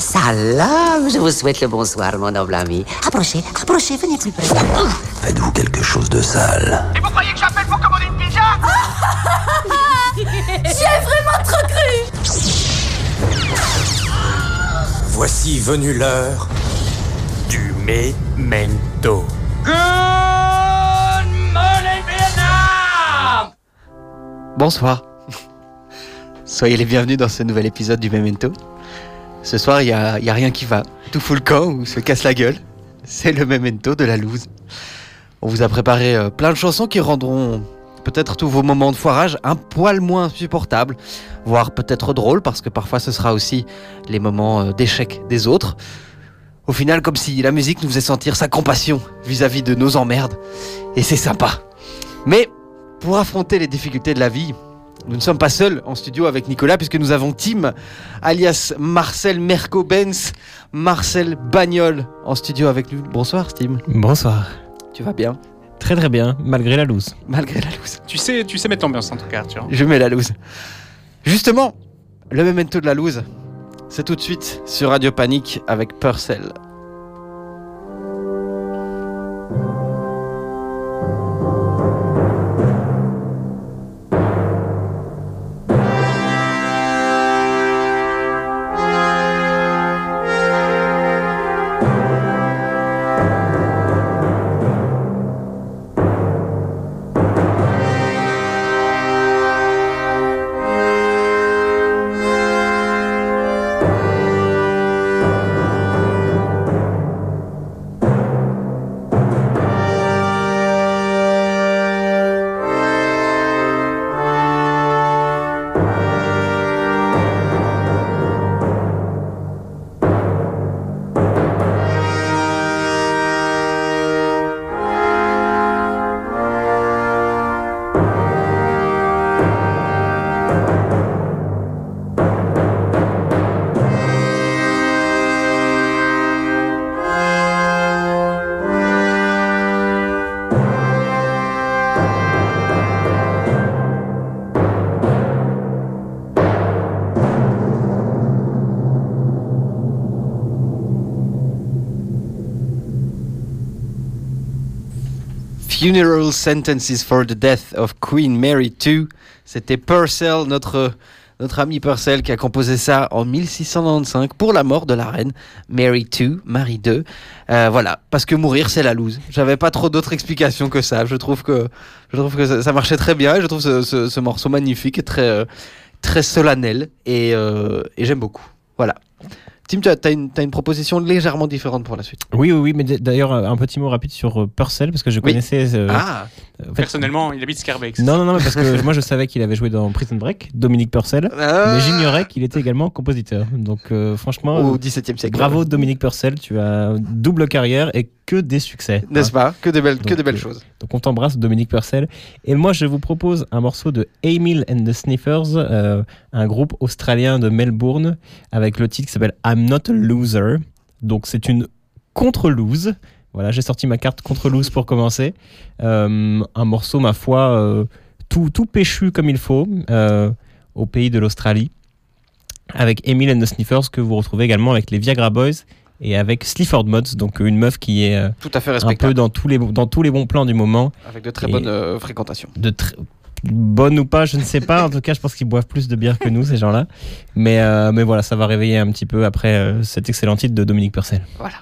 salam, je vous souhaite le bonsoir, mon noble ami. Approchez, approchez, venez plus près. Faites-vous quelque chose de sale Et vous croyez que j'appelle pour commander une pizza? J'y ai vraiment trop cru Voici venue l'heure du memento. Good morning, Vietnam Bonsoir. Soyez les bienvenus dans ce nouvel épisode du Memento. Ce soir, il n'y a, y a rien qui va. Tout fout le camp ou se casse la gueule. C'est le Memento de la loose. On vous a préparé euh, plein de chansons qui rendront peut-être tous vos moments de foirage un poil moins supportables, voire peut-être drôles, parce que parfois ce sera aussi les moments euh, d'échec des autres. Au final, comme si la musique nous faisait sentir sa compassion vis-à-vis de nos emmerdes. Et c'est sympa. Mais pour affronter les difficultés de la vie, nous ne sommes pas seuls en studio avec Nicolas, puisque nous avons Tim, alias Marcel Merco-Benz, Marcel Bagnol, en studio avec nous. Bonsoir, Tim. Bonsoir. Tu vas bien? Très très bien, malgré la loose. Malgré la loose. Tu sais, tu sais mettre l'ambiance en tout cas, tu vois. Je mets la loose. Justement, le memento de la loose, c'est tout de suite sur Radio Panique avec Purcell. Funeral Sentences for the Death of Queen Mary II. C'était Purcell, notre, notre ami Purcell, qui a composé ça en 1695 pour la mort de la reine Mary II. Euh, voilà, parce que mourir, c'est la loose. J'avais pas trop d'autres explications que ça. Je trouve que, je trouve que ça, marchait très bien je trouve ce, ce, ce morceau magnifique et très, euh, très solennel et, euh, et j'aime beaucoup. Voilà. Tim, tu as, t'as une, proposition légèrement différente pour la suite. Oui, oui, oui, mais d'ailleurs, euh, un petit mot rapide sur euh, Purcell, parce que je Oui. connaissais. euh, Ah, en fait- Personnellement, il habite Scarbeck. Non, non, non, parce que moi je savais qu'il avait joué dans Prison Break, Dominique Purcell, Ah. mais j'ignorais qu'il était également compositeur. Donc euh, franchement, au XVIIe siècle. bravo Dominique Purcell, tu as double carrière et que des succès. N'est-ce pas? Que des belles, que des belles euh, choses. Donc on t'embrasse Dominique Purcell. Et moi je vous propose un morceau de Emil and the Sniffers, euh, un groupe australien de Melbourne, avec le titre qui s'appelle I'm Not a Loser. Donc c'est une contre-lose. Voilà, j'ai sorti ma carte contre-lose pour commencer. Euh, un morceau, ma foi, euh, tout, tout péchu comme il faut, euh, au pays de l'Australie. Avec Emil and the Sniffers, que vous retrouvez également avec les Viagra Boys et avec Slifford Mods, donc une meuf qui est Tout à fait un peu dans tous, les, dans tous les bons plans du moment Avec de très Et- bonnes fréquentations. de tr- bonne ou pas, je ne sais pas. En tout cas, je pense qu'ils boivent plus de bière que nous, ces gens-là. Mais, euh, mais voilà, ça va réveiller un petit peu après euh, cet excellent titre de Dominique Purcell. Voilà.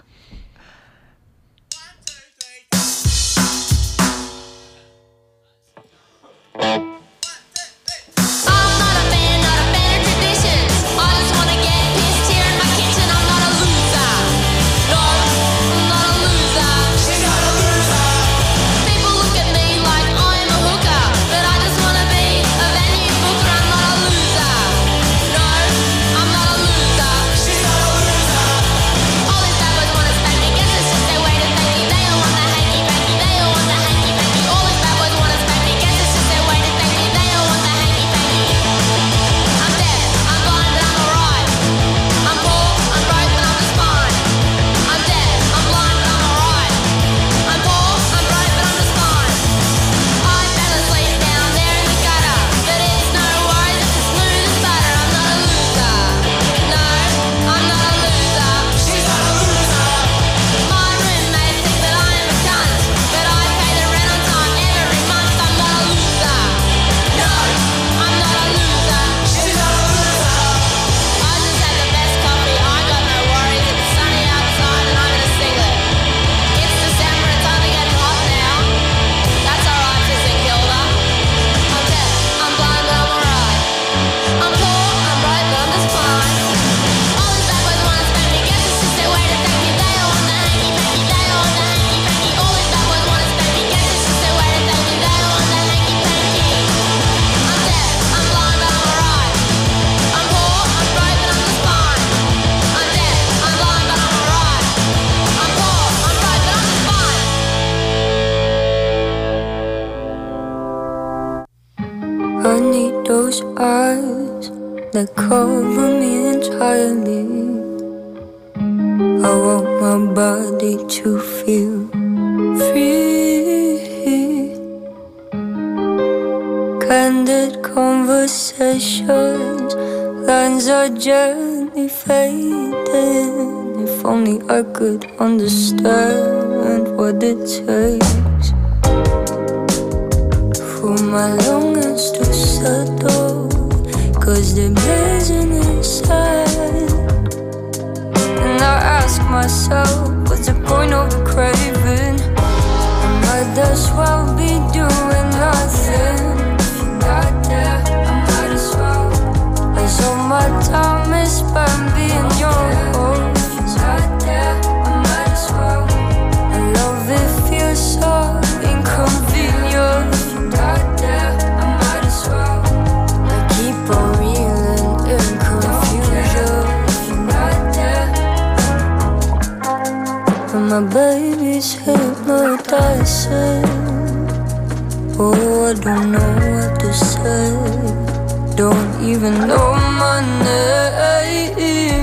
My baby's hypnotizing. Oh, I don't know what to say. Don't even know my name.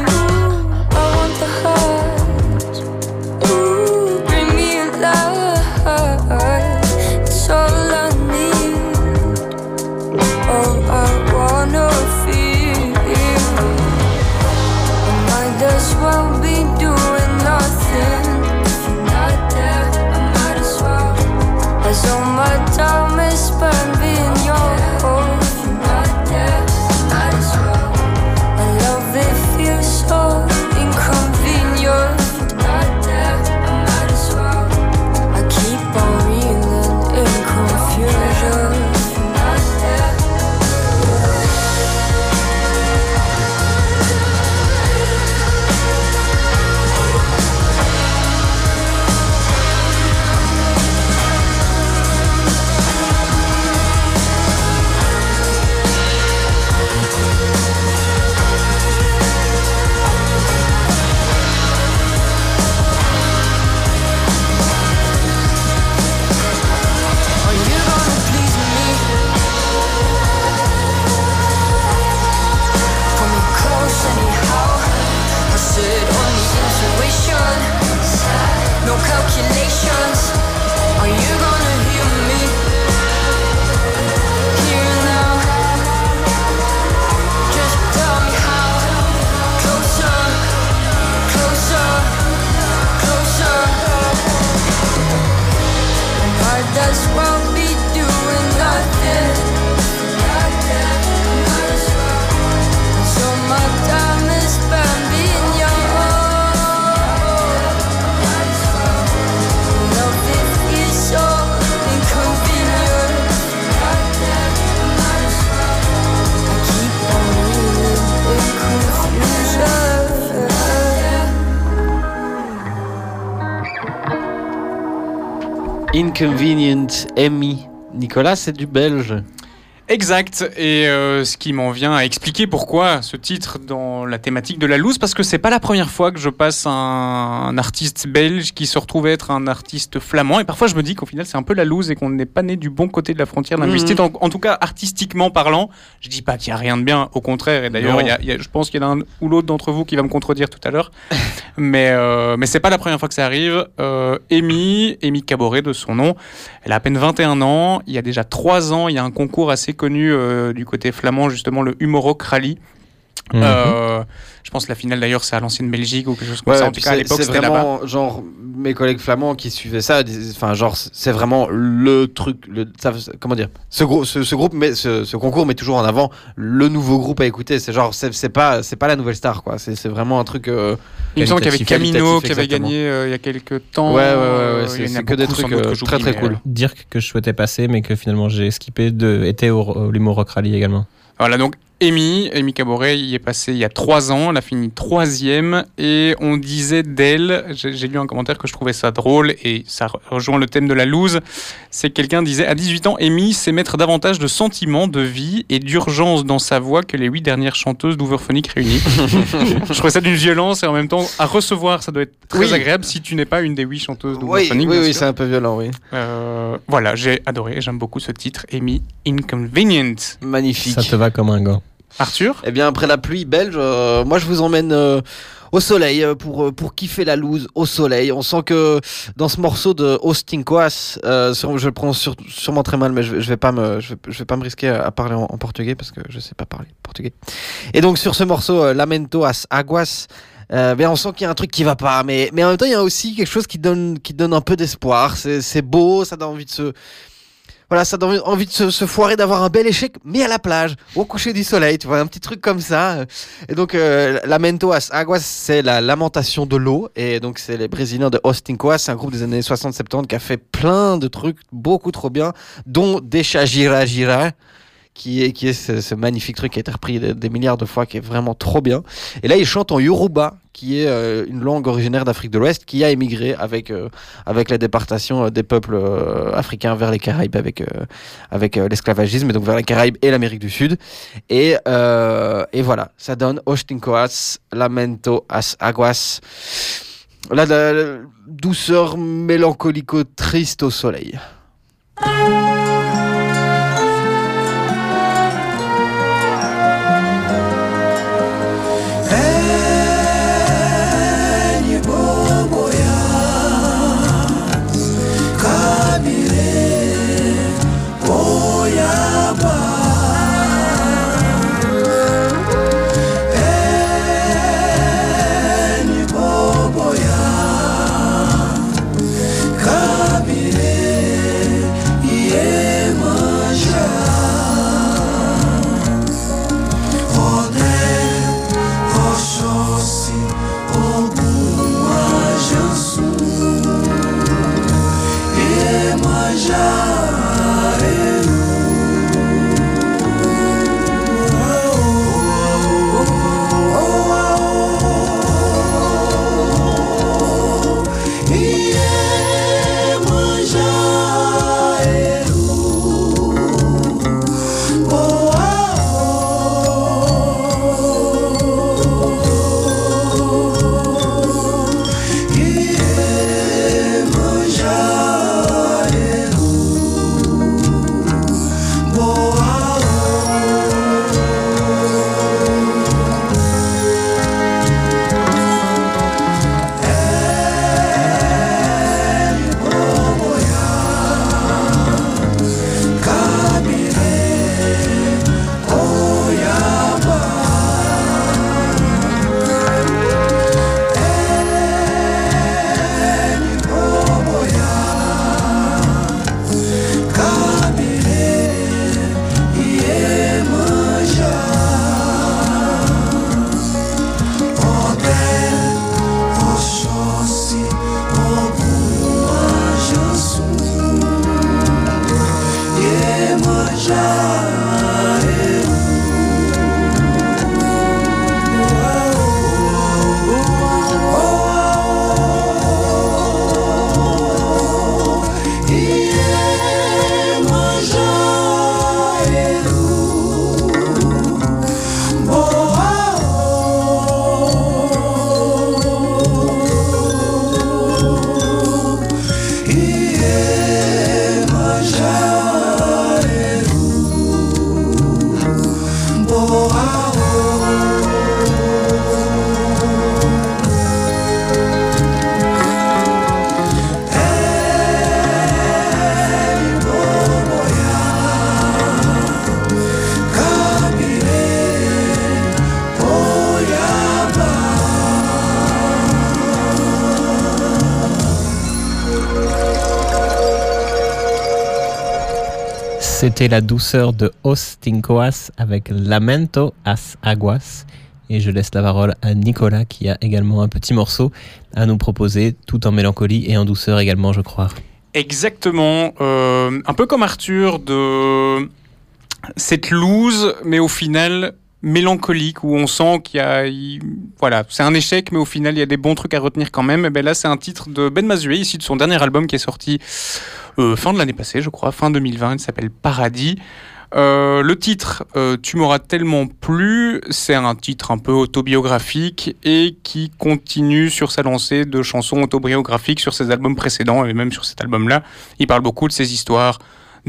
Inconvenient Amy. Nicolas, c'est du belge. Exact. Et euh, ce qui m'en vient à expliquer pourquoi ce titre dans la thématique de la loose, parce que c'est pas la première fois que je passe un, un artiste belge qui se retrouve être un artiste flamand. Et parfois, je me dis qu'au final, c'est un peu la loose et qu'on n'est pas né du bon côté de la frontière linguistique. Mhm. En, en tout cas, artistiquement parlant, je dis pas qu'il y a rien de bien. Au contraire. Et d'ailleurs, je pense qu'il y en a un ou l'autre d'entre vous qui va me contredire tout à l'heure. mais euh, mais c'est pas la première fois que ça arrive. Euh, Amy, Amy Caboret de son nom, elle a à peine 21 ans. Il y a déjà 3 ans, il y a un concours assez connu euh, du côté flamand, justement le Humoroc Rally. Mhm. Euh, je pense que la finale d'ailleurs c'est à l'ancienne Belgique ou quelque chose comme Ouais, ça. En puis tout cas à c'est l'époque c'est c'était là-bas. vraiment genre mes collègues flamands qui suivaient ça, enfin genre c'est vraiment le truc, le, ça- comment dire, ce, gros, ce, ce groupe, met, ce, ce concours met toujours en avant le nouveau groupe à écouter. C'est genre c'est c'est pas c'est pas la nouvelle star quoi. C'est c'est vraiment un truc. euh, Il me semble qu'il y avait Camino qui avait gagné euh, il y a quelques temps. Ouais, ouais, ouais, ouais, c'est- que des trucs, que euh, j'oublie, très, très mais, cool. Dirk que je souhaitais passer, mais que finalement j'ai skippé, de, était au, au Limo Rock Rally également. Voilà, donc Amy, Amy Caboret y est passée il y a trois ans, elle a fini troisième et on disait d'elle, j'ai lu un commentaire que je trouvais ça drôle et ça re- rejoint le thème de la loose, c'est que quelqu'un disait à 18 ans, Amy sait mettre davantage de sentiments, de vie et d'urgence dans sa voix que les huit dernières chanteuses d'Overphonic réunies. je trouvais ça d'une violence et en même temps à recevoir, ça doit être très Oui. agréable si tu n'es pas une des huit chanteuses Oui, d'Overphonic. oui, oui, sûr. c'est un peu violent, oui. Euh, voilà, j'ai adoré, j'aime beaucoup ce titre, Amy Inconvenient. Magnifique. Ça te va comme un gant. Arthur? Eh bien, après la pluie belge, euh, moi je vous emmène euh, au soleil euh, pour, euh, pour kiffer la loose au soleil. On sent que dans ce morceau de Austin Coas, euh, je le prononce sûrement très mal, mais je, je vais pas me, je vais, pas me risquer à, parler en, portugais parce que je sais pas parler portugais. Et donc sur ce morceau euh, Lamento as Aguas, euh, ben, on sent qu'il y a un truc qui va pas, mais, mais en même temps il y a aussi quelque chose qui donne, qui donne un peu d'espoir. C'est c'est beau, ça donne envie de se voilà, ça donne envie de se, se foirer, d'avoir un bel échec, mais à la plage, au coucher du soleil, tu vois, un petit truc comme ça. Et donc, euh, Lamento as Aguas, c'est la lamentation de l'eau. Et donc, c'est les Brésiliens de Austin Coas, c'est un groupe des années 60-70 qui a fait plein de trucs beaucoup trop bien, dont Deixa Gira Gira, qui est, qui est ce, magnifique truc qui a été repris des, milliards de fois, qui est vraiment trop bien. Et là, ils chantent en Yoruba, qui est euh, une langue originaire d'Afrique de l'Ouest, qui a émigré avec, euh, avec la déportation euh, des peuples africains vers les Caraïbes, avec, avec l'esclavagisme, et donc vers les Caraïbes et l'Amérique du Sud. Et, et voilà, ça donne Ostincoas, Lamento as Aguas. La douceur mélancolico-triste au soleil. C'était la douceur de Ostincoas avec Lamento as Aguas. Et je laisse la parole à Nicolas qui a également un petit morceau à nous proposer, tout en mélancolie et en douceur également, je crois. Exactement. euh, un peu comme Arthur de cette loose, mais au final mélancolique où on sent qu'il y a, il- voilà, c'est un échec, mais au final il y a des bons trucs à retenir quand même. Et ben là, c'est un titre de Ben Mazué, ici de son dernier album qui est sorti euh, fin de l'année passée, je crois, fin 2020. Il s'appelle Paradis. Euh, le titre, euh, Tu m'auras tellement plu, c'est un titre un peu autobiographique et qui continue sur sa lancée de chansons autobiographiques sur ses albums précédents et même sur cet album-là. Il parle beaucoup de ses histoires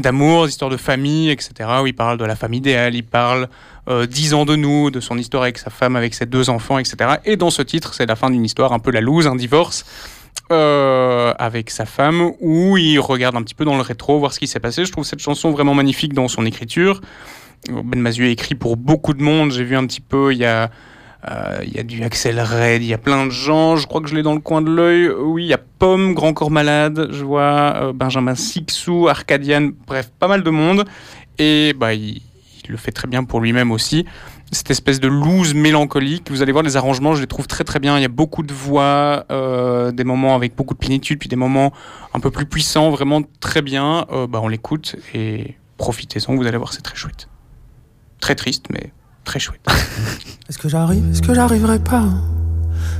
d'amour, des histoires de famille, etc. Où il parle de la femme idéale, il parle euh, 10 ans de nous, de son histoire avec sa femme, avec ses deux enfants, etc. Et dans ce titre, c'est la fin d'une histoire un peu la loose, un divorce euh, avec sa femme, où il regarde un petit peu dans le rétro, voir ce qui s'est passé. Je trouve cette chanson vraiment magnifique dans son écriture. Ben Mazué écrit pour beaucoup de monde. J'ai vu un petit peu, il y a, il y a du Axel Red, il y a plein de gens. Je crois que je l'ai dans le coin de l'œil. Oui, il y a Pomme, Grand Corps Malade, je vois euh, Benjamin Sixou, Arcadian, bref, pas mal de monde. Et bah, il, le fait très bien pour lui-même aussi. Cette espèce de loose mélancolique. Vous allez voir les arrangements, je les trouve très très bien. Il y a beaucoup de voix, euh, des moments avec beaucoup de plénitude, puis des moments un peu plus puissants, vraiment très bien. Euh, bah, on l'écoute et profitez-en, vous allez voir, c'est très chouette. Très triste, mais très chouette. Est-ce que j'arrive, est-ce que j'arriverai pas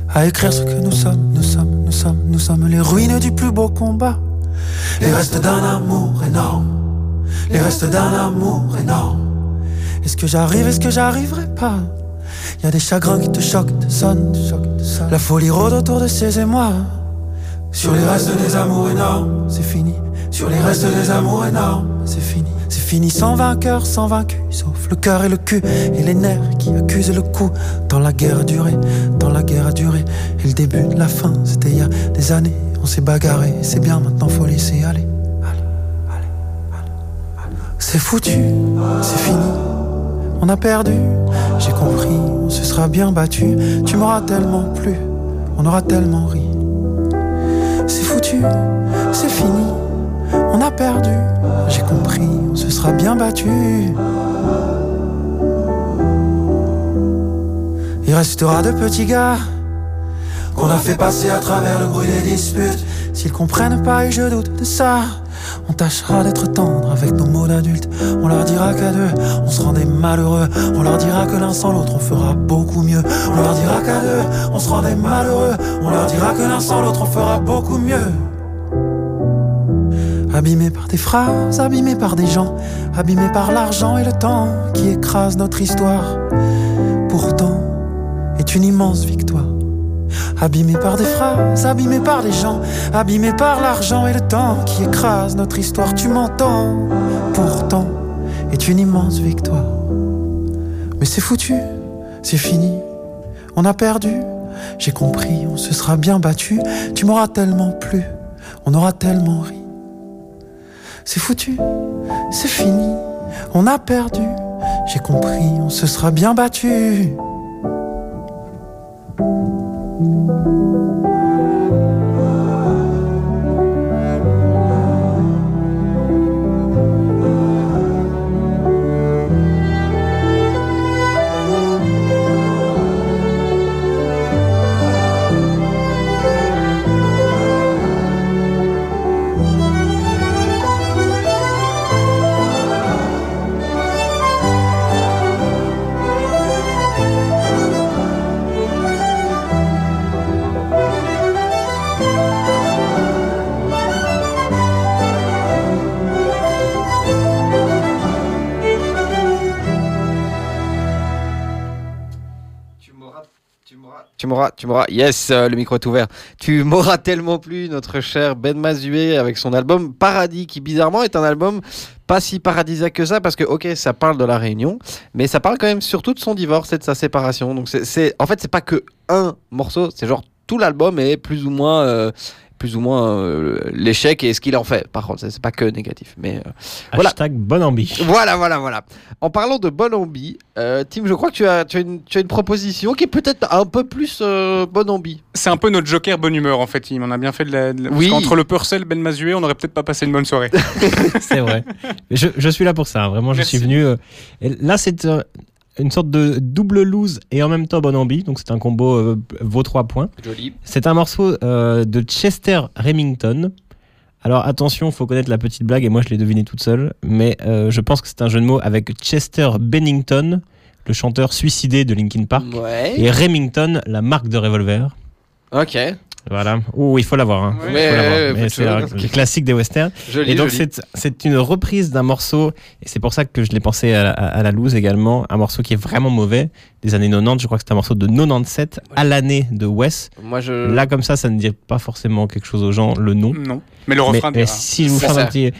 à écrire ce que nous sommes, nous sommes, nous sommes, nous sommes les ruines du plus beau combat, les restes d'un amour énorme, les restes d'un amour énorme. Est-ce que j'arrive, est-ce que j'arriverai pas? Y a des chagrins qui te choquent, te sonnent, te choquent, te sonnent. La folie rôde autour de ces émois. Sur les restes des amours énormes, c'est fini. Sur les restes des amours énormes, c'est fini. C'est fini sans vainqueur, sans vaincu, sauf le cœur et le cul et les nerfs qui accusent le coup. Dans la guerre a duré, dans la guerre a duré. Et le début de la fin, c'était il y a des années. On s'est bagarré, c'est bien, maintenant faut laisser aller. C'est foutu, c'est fini. On a perdu, j'ai compris, on se sera bien battu. Tu m'auras tellement plu, on aura tellement ri. C'est foutu, c'est fini, on a perdu, j'ai compris, on se sera bien battu. Il restera de petits gars qu'on a fait passer à travers le bruit des disputes. S'ils comprennent pas, et je doute de ça, on tâchera d'être tendre avec nos mots d'adultes. On leur dira qu'à deux, on se rendait malheureux. On leur dira que l'un sans l'autre, on fera beaucoup mieux. On leur dira qu'à deux, on se rendait malheureux. On leur dira que l'un sans l'autre, on fera beaucoup mieux. Abîmé par des phrases, abîmé par des gens, abîmé par l'argent et le temps qui écrase notre histoire. Pourtant, est une immense victoire. Abîmé par des phrases, abîmé par des gens, abîmé par l'argent et le temps qui écrase notre histoire. Tu m'entends? Pourtant, est une immense victoire. Mais c'est foutu, c'est fini, on a perdu. J'ai compris, on se sera bien battu. Tu m'auras tellement plu, on aura tellement ri. C'est foutu, c'est fini, on a perdu. J'ai compris, on se sera bien battu. Tu m'auras, tu m'auras, yes, euh, le micro est ouvert. Tu m'auras tellement plu, notre cher Ben Mazué, avec son album Paradis, qui bizarrement est un album pas si paradisiaque que ça, parce que, ok, ça parle de la réunion, mais ça parle quand même surtout de son divorce et de sa séparation. Donc, c'est, en fait, c'est pas que un morceau, c'est genre tout l'album est plus ou moins, euh, plus ou moins euh, l'échec et ce qu'il en fait. Par contre, c'est, pas que négatif, mais euh, voilà. Hashtag bonne ambi. Voilà, voilà, voilà. En parlant de bonne ambi, euh, Tim, je crois que tu as, tu as, une, tu as une proposition qui est peut-être un peu plus euh, bonne ambi. C'est un peu notre joker bonne humeur en fait. Il m'en a bien fait de la. de la- parce Oui. qu'entre le Purcell, Ben Mazué, on aurait peut-être pas passé une bonne soirée. C'est vrai. Mais Je, je suis là pour ça. hein. Vraiment, je Merci. suis venu. euh, et là, c'est euh, une sorte de double lose et en même temps bonne ambi. Donc, c'est un combo euh, vaut 3 points. Joli. C'est un morceau euh, de Chester Remington. Alors attention, faut connaître la petite blague et moi je l'ai deviné toute seule, mais euh, je pense que c'est un jeu de mots avec Chester Bennington, le chanteur suicidé de Linkin Park, Ouais. et Remington, la marque de revolver. Ok. Voilà. Oh, il faut l'avoir. Hein. Il Ouais, faut l'avoir. ouais, Mais c'est un- classique des westerns. Joli, et donc c'est une reprise d'un morceau, et c'est pour ça que je l'ai pensé à, à- à la loose également, un morceau qui est vraiment mauvais, des années 90, je crois que c'est un morceau de 97, à l'année de Wes. Moi, je. Là comme ça, ça ne dit pas forcément quelque chose aux gens, le nom. Non. Mais le refrain mais dira. si je vous ça. un petit...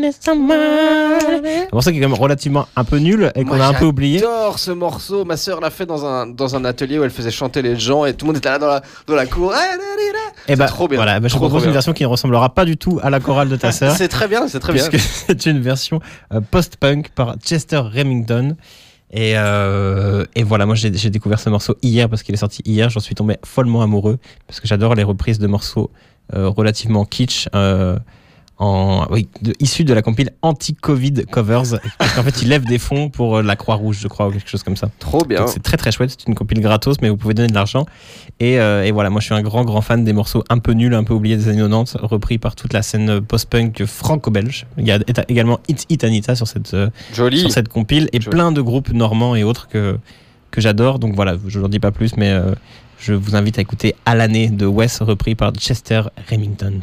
Un morceau qui est quand même relativement un peu nul et qu'on a un peu oublié. J'adore ce morceau. Ma sœur l'a fait dans un, dans un atelier où elle faisait chanter les gens et tout le monde était là dans la, dans la cour. Ah, là, là, là. Et bah, trop bien. Voilà, bah, je Trop, propose trop une version qui ne ressemblera pas du tout à la chorale de ta sœur. C'est très bien, c'est très bien. puisque c'est une version euh, post-punk par Chester Remington. Et, euh, et voilà, moi j'ai j'ai découvert ce morceau hier parce qu'il est sorti hier. J'en suis tombé follement amoureux parce que j'adore les reprises de morceaux euh, relativement kitsch. euh, en, oui, de, issus de la compile anti-Covid covers. Parce qu'en fait, ils lèvent des fonds pour euh, la Croix-Rouge, je crois, ou quelque chose comme ça. Trop bien. C'est très très chouette, c'est une compile gratos, mais vous pouvez donner de l'argent. Et, euh, et voilà, moi je suis un grand grand fan des morceaux un peu nuls, un peu oubliés des années 90, repris par toute la scène post-punk franco-belge. Il y a également It It Anita sur cette, euh, Joli. sur cette compile, et Joli. plein de groupes normands et autres que, que j'adore. Donc voilà, je n'en dis pas plus, mais euh, je vous invite à écouter À l'année de Wes, repris par Chester Remington.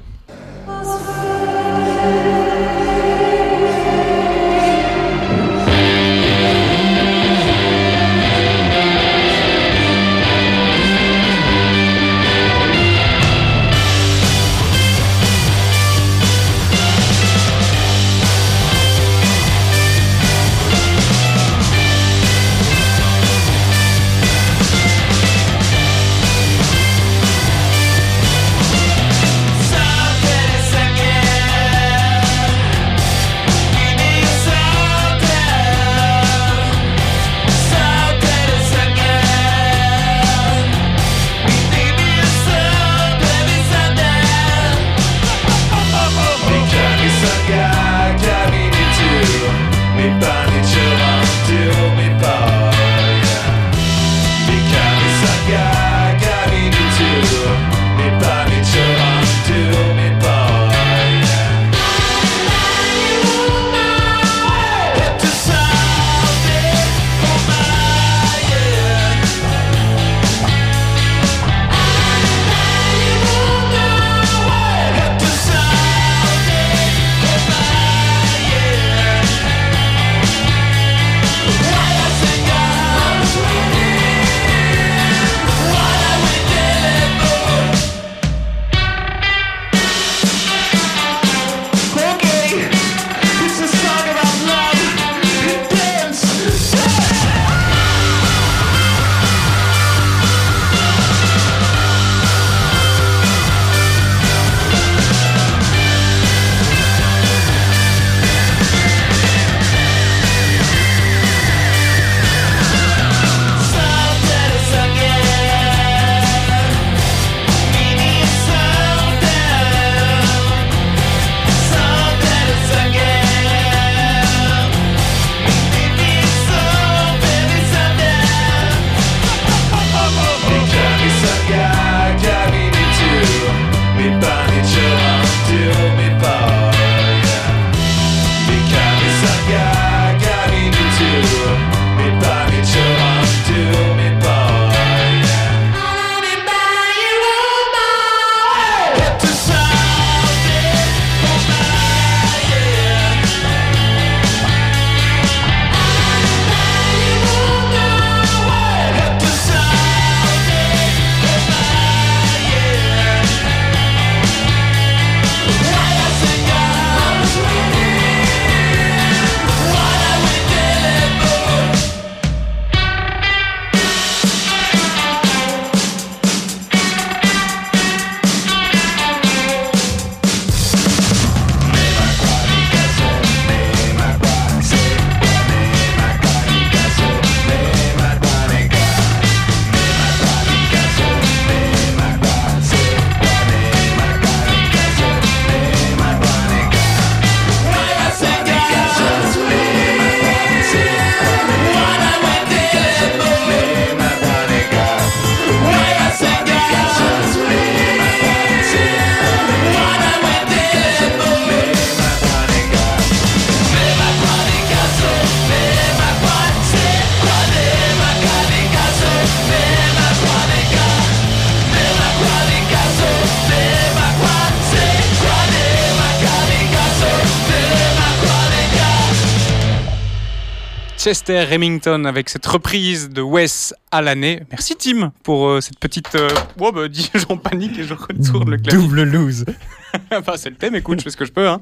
Chester Remington avec cette reprise de Wes à l'année. Merci Tim pour euh, cette petite. Euh... Oh bah dis, j'en panique et je retourne le clavier. Double lose. enfin, c'est le thème, écoute, je fais ce que je peux. Hein.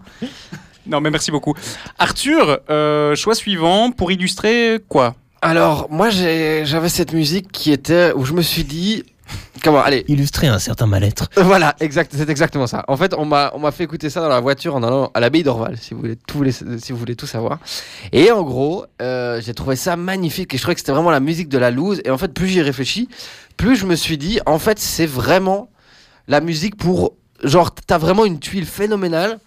Non, mais merci beaucoup. Arthur, euh, choix suivant pour illustrer quoi? Alors, moi, j'avais cette musique qui était où je me suis dit. Comment Allez. Illustrer un certain mal-être. Voilà, exact, c'est exactement ça. En fait, on m'a on m'a fait écouter ça dans la voiture en allant à l'abbaye d'Orval, si vous voulez tout les- si vous voulez tout savoir. Et en gros, euh, j'ai trouvé ça magnifique et je trouvais que c'était vraiment la musique de la loose. Et en fait, plus j'y réfléchis, plus je me suis dit, en fait, c'est vraiment la musique pour genre t'as vraiment une tuile phénoménale.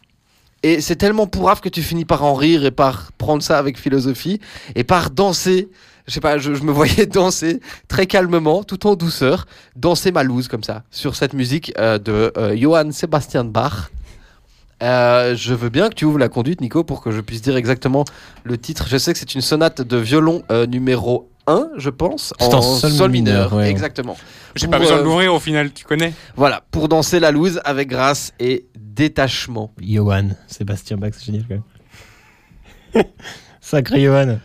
Et c'est tellement pourrave que tu finis par en rire et par prendre ça avec philosophie et par danser. Je sais pas, je, je me voyais danser très calmement, tout en douceur, danser ma loose comme ça, sur cette musique euh, de euh, Johann Sebastian Bach. Euh, je veux bien que tu ouvres la conduite, Nico, pour que je puisse dire exactement le titre. Je sais que c'est une sonate de violon euh, numéro 1, je pense, C'est en sol mineur, ouais. Exactement. J'ai pas besoin euh, de l'ouvrir au final, tu connais. Voilà, pour danser la loose avec grâce et détachement. Johan, Sébastien Bach, c'est génial quand même. Sacré Johan.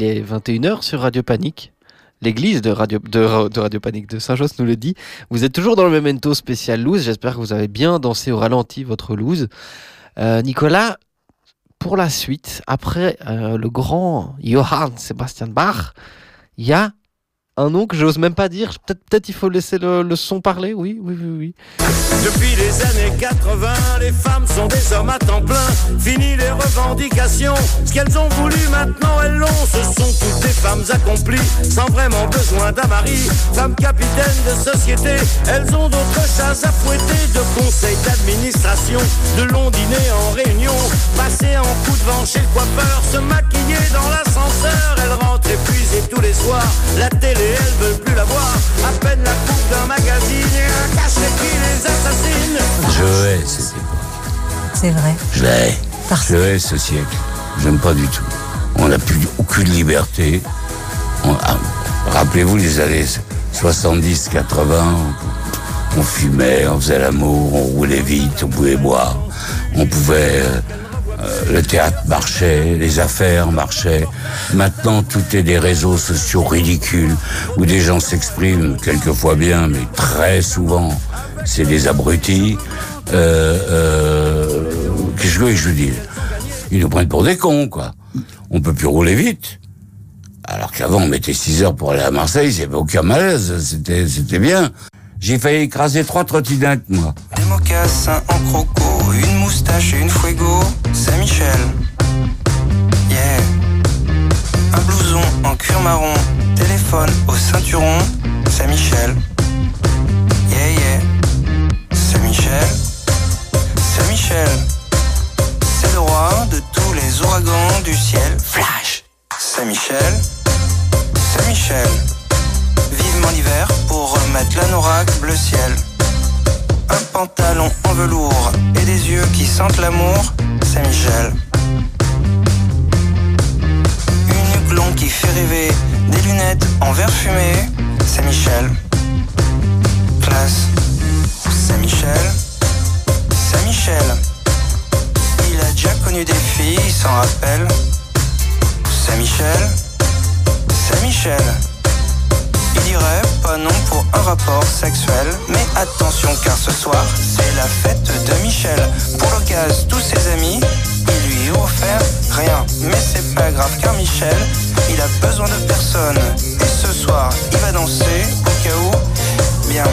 Il est 21h sur Radio Panique. L'église de Radio, de, Radio Panique de Saint-Josse nous le dit. Vous êtes toujours dans le memento spécial loose. J'espère que vous avez bien dansé au ralenti votre loose. Euh, Nicolas, pour la suite, après euh, le grand Johann Sebastian Bach, il y a un nom que j'ose même pas dire. Peut-être peut-être il faut laisser le, son parler. Oui, oui, oui, oui. Depuis les années 80, les femmes sont des hommes à temps plein. Fini les revendications. Ce qu'elles ont voulu, maintenant elles l'ont. Ce sont toutes des femmes accomplies, sans vraiment besoin d'un mari. Femmes capitaines de société, elles ont d'autres chats à fouetter. De conseils d'administration, de longs dîners en réunion. Passer en coup de vent chez le coiffeur, se maquiller dans l'ascenseur. Elles rentrent tous les soirs. La télé, elles veulent plus la voir. À peine la coupe d'un magazine et un cachet qui les assassine. Je hais cette époque. C'est vrai. Je la hais. Je hais ce siècle. J'aime pas du tout. On n'a plus aucune liberté. On- ah, Rappelez-vous les années 70, 80. On, on fumait, on faisait l'amour, on roulait vite, on pouvait boire. On pouvait... euh, euh, le théâtre marchait, les affaires marchaient. Maintenant, tout est des réseaux sociaux ridicules où des gens s'expriment quelquefois bien, mais très souvent, c'est des abrutis. Euh, euh, Qu'est-ce que je veux dire? Ils nous prennent pour des cons, quoi. On peut plus rouler vite. Alors qu'avant, on mettait 6 heures pour aller à Marseille, c'est aucun malaise, c'était c'était bien. J'ai failli écraser trois trottinettes, moi. Des mocassins en croco, une moustache et une fuego, Saint-Michel. Yeah. Un blouson en cuir marron, téléphone au ceinturon, Saint-Michel. Yeah, yeah. Saint-Michel. Saint-Michel. C'est le roi de tous les ouragans du ciel. Flash. Saint-Michel. Saint-Michel. Vivement l'hiver pour remettre l'anorak bleu ciel. Un pantalon en velours et des yeux qui sentent l'amour, Saint-Michel. Une glonde qui fait rêver, des lunettes en verre fumé, Saint-Michel. Classe, Saint-Michel. Saint-Michel. Il a déjà connu des filles, il s'en rappelle. Saint-Michel. Saint-Michel. Il dirait pas non pour un rapport sexuel. Mais attention car ce soir, c'est la fête de Michel. Pour l'occasion, tous ses amis, il lui ont offert rien. Mais c'est pas grave car Michel, il a besoin de personne. Et ce soir, il va danser au cas où. Bien.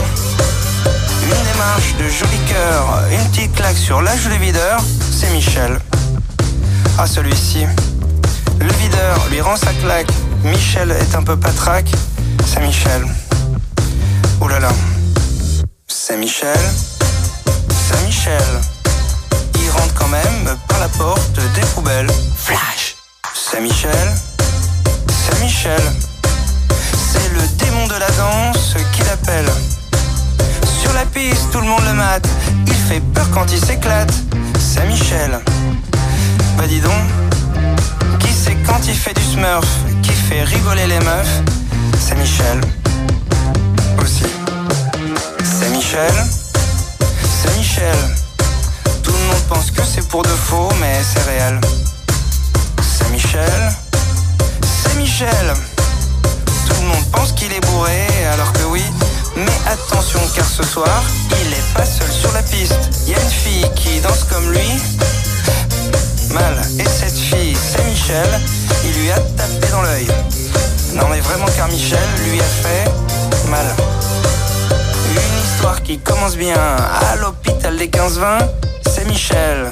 Une démarche de joli cœur, une petite claque sur l'âge des videurs, c'est Michel. Ah celui-ci. Le videur lui rend sa claque. Michel est un peu patraque. C'est Michel. Oh là là. C'est Michel. C'est Michel. Il rentre quand même par la porte des poubelles. Flash. C'est Michel. C'est le démon de la danse qui l'appelle. Sur la piste, tout le monde le mate. Il fait peur quand il s'éclate. C'est Michel. Bah dis donc. Qui c'est quand il fait du smurf Qui fait rigoler les meufs? C'est Michel. Aussi. C'est Michel. C'est Michel. Tout le monde pense que c'est pour de faux, mais c'est réel. C'est Michel. C'est Michel. Tout le monde pense qu'il est bourré, alors que oui. Mais attention, car ce soir, il est pas seul sur la piste. Y a une fille qui danse comme lui. Mal. Et cette fille, c'est Michel. Il lui a tapé dans l'œil. Non mais vraiment car Michel lui a fait mal. Une histoire qui commence bien à l'hôpital des 15-20, c'est Michel.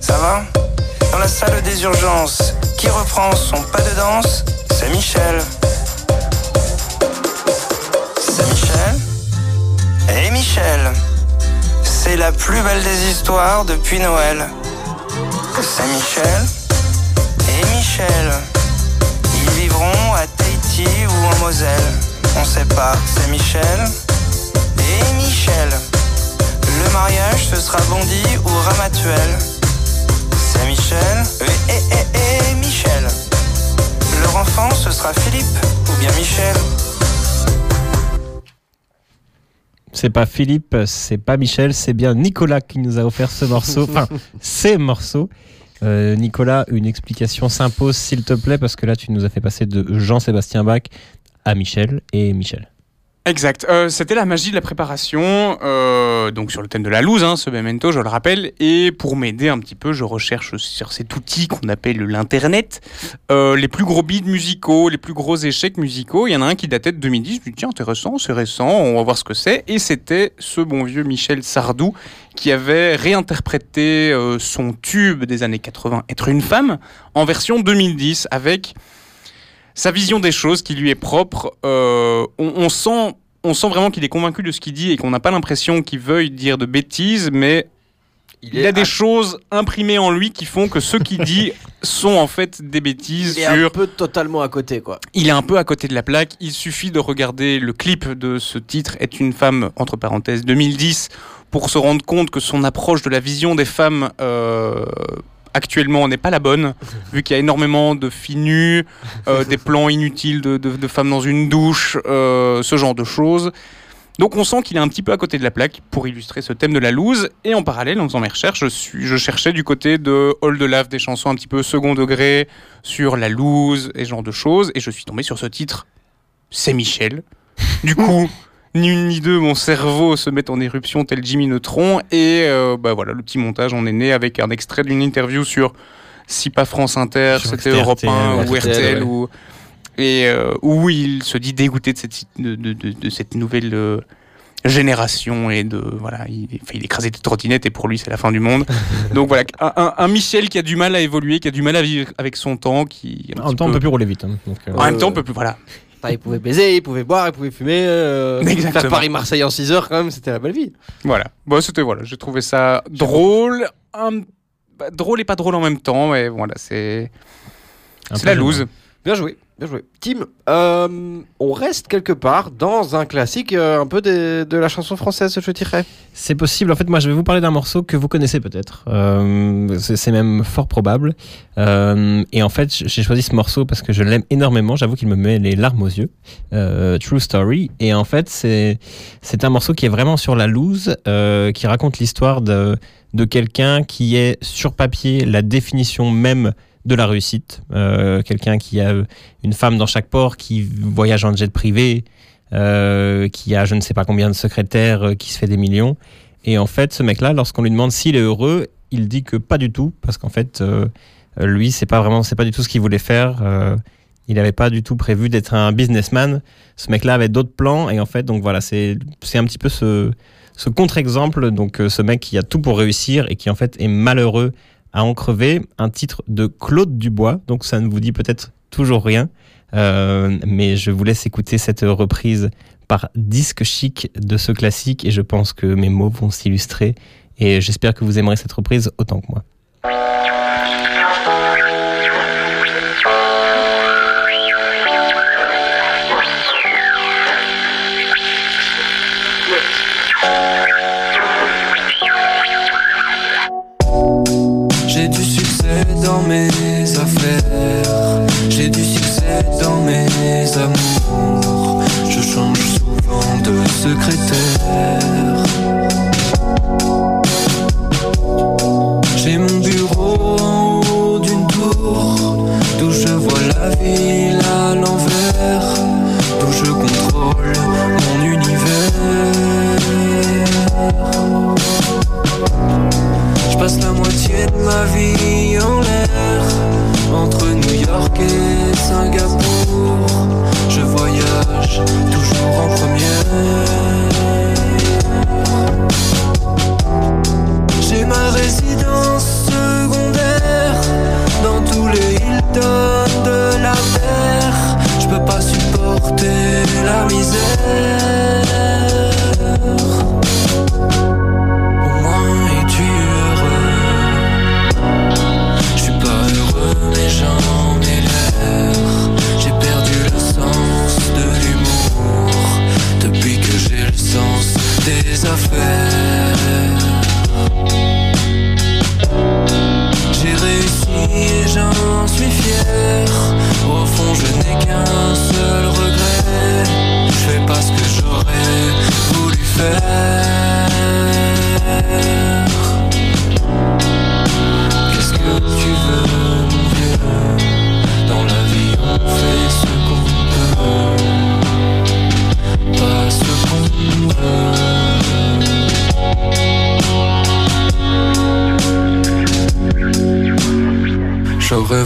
Ça va? Dans la salle des urgences, qui reprend son pas de danse, c'est Michel. C'est Michel. Et Michel. C'est la plus belle des histoires depuis Noël. C'est Michel et Michel. À Tahiti ou en Moselle. On sait pas, c'est Michel et Michel. Le mariage, ce sera Bondy ou Ramatuel. C'est Michel et, et, et, et Michel. Leur enfant, ce sera Philippe ou bien Michel. C'est pas Philippe, c'est pas Michel, c'est bien Nicolas qui nous a offert ce morceau, enfin ces morceaux. Euh, Nicolas, une explication s'impose s'il te plaît, parce que là tu nous as fait passer de Jean-Sébastien Bach à Michel et Michel. Exact. Euh, C'était la magie de la préparation, euh, donc sur le thème de la loose, hein, ce memento, je le rappelle. Et pour m'aider un petit peu, je recherche sur cet outil qu'on appelle l'internet les plus gros beats musicaux, les plus gros échecs musicaux. Il y en a un qui datait de 2010. Je me dis tiens intéressant, c'est récent, on va voir ce que c'est. Et c'était ce bon vieux Michel Sardou qui avait réinterprété euh, son tube des années 80, Être une femme, en version 2010 avec sa vision des choses qui lui est propre. Euh, on, on sent, on sent vraiment qu'il est convaincu de ce qu'il dit et qu'on n'a pas l'impression qu'il veuille dire de bêtises, mais il, est a des à- choses imprimées en lui qui font que ce qu'il dit sont en fait des bêtises Il est un peu totalement à côté, quoi. Il est un peu à côté de la plaque. Il suffit de regarder le clip de ce titre Est une femme, entre parenthèses, 2010, pour se rendre compte que son approche de la vision des femmes euh, actuellement n'est pas la bonne, vu qu'il y a énormément de filles nues, euh, des plans inutiles de, de- de femmes dans une douche, euh, ce genre de choses. Donc on sent qu'il est un petit peu à côté de la plaque pour illustrer ce thème de la loose. Et en parallèle, en faisant mes recherches, je, suis, je cherchais du côté de All de Lave, des chansons un petit peu second degré sur la loose et ce genre de choses. Et je suis tombé sur ce titre, C'est Michel. Du coup, ni une ni deux, mon cerveau se met en éruption tel Jimmy Neutron. Et euh, bah voilà, le petit montage en est né avec un extrait d'une interview sur, si pas France Inter, c'était Europe 1 RTL, ou RTL, RTL ouais. ou et euh, où il se dit dégoûté de cette, de, de- de- de cette nouvelle euh, génération et de voilà il, enfin, il écrasait des trottinettes et pour lui c'est la fin du monde donc voilà un, Michel qui a du mal à évoluer qui a du mal à vivre avec son temps qui un En même temps, on peu- peut plus rouler vite. hein, donc, euh, en même temps on peut plus voilà Enfin, il pouvait baiser, il pouvait boire, il pouvait fumer. euh, faire Paris-Marseille en 6 heures, quand même, c'était la belle vie. voilà bon c'était voilà j'ai trouvé ça drôle un- bah, drôle et pas drôle en même temps mais voilà c'est c'est la loose Bien joué, bien joué. Tim, euh, on reste quelque part dans un classique euh, un peu de la chanson française, je dirais. C'est possible. En fait, moi, je vais vous parler d'un morceau que vous connaissez peut-être. Euh, c'est même fort probable. Et en fait, j'ai choisi ce morceau parce que je l'aime énormément. J'avoue qu'il me met les larmes aux yeux. True Story. Et en fait, c'est un morceau qui est vraiment sur la loose, qui raconte l'histoire de de quelqu'un qui est sur papier la définition même de la réussite. Euh, quelqu'un qui a une femme dans chaque port, qui voyage en jet privé, euh, qui a je ne sais pas combien de secrétaires, euh, qui se fait des millions. Et en fait, ce mec-là, lorsqu'on lui demande s'il est heureux, il dit que pas du tout, parce qu'en fait, euh, euh, lui, c'est pas vraiment, c'est pas du tout ce qu'il voulait faire. Euh, il n'avait pas du tout prévu d'être un businessman. Ce mec-là avait d'autres plans, et en fait, donc voilà, c'est un petit peu ce, ce contre-exemple. Donc, euh, ce mec qui a tout pour réussir et qui en fait est malheureux à en crever. Un titre de Claude Dubois, donc ça ne vous dit peut-être toujours rien. Euh, mais je vous laisse écouter cette reprise par disque chic de ce classique et je pense que mes mots vont s'illustrer et j'espère que vous aimerez cette reprise autant que moi.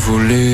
J'aurais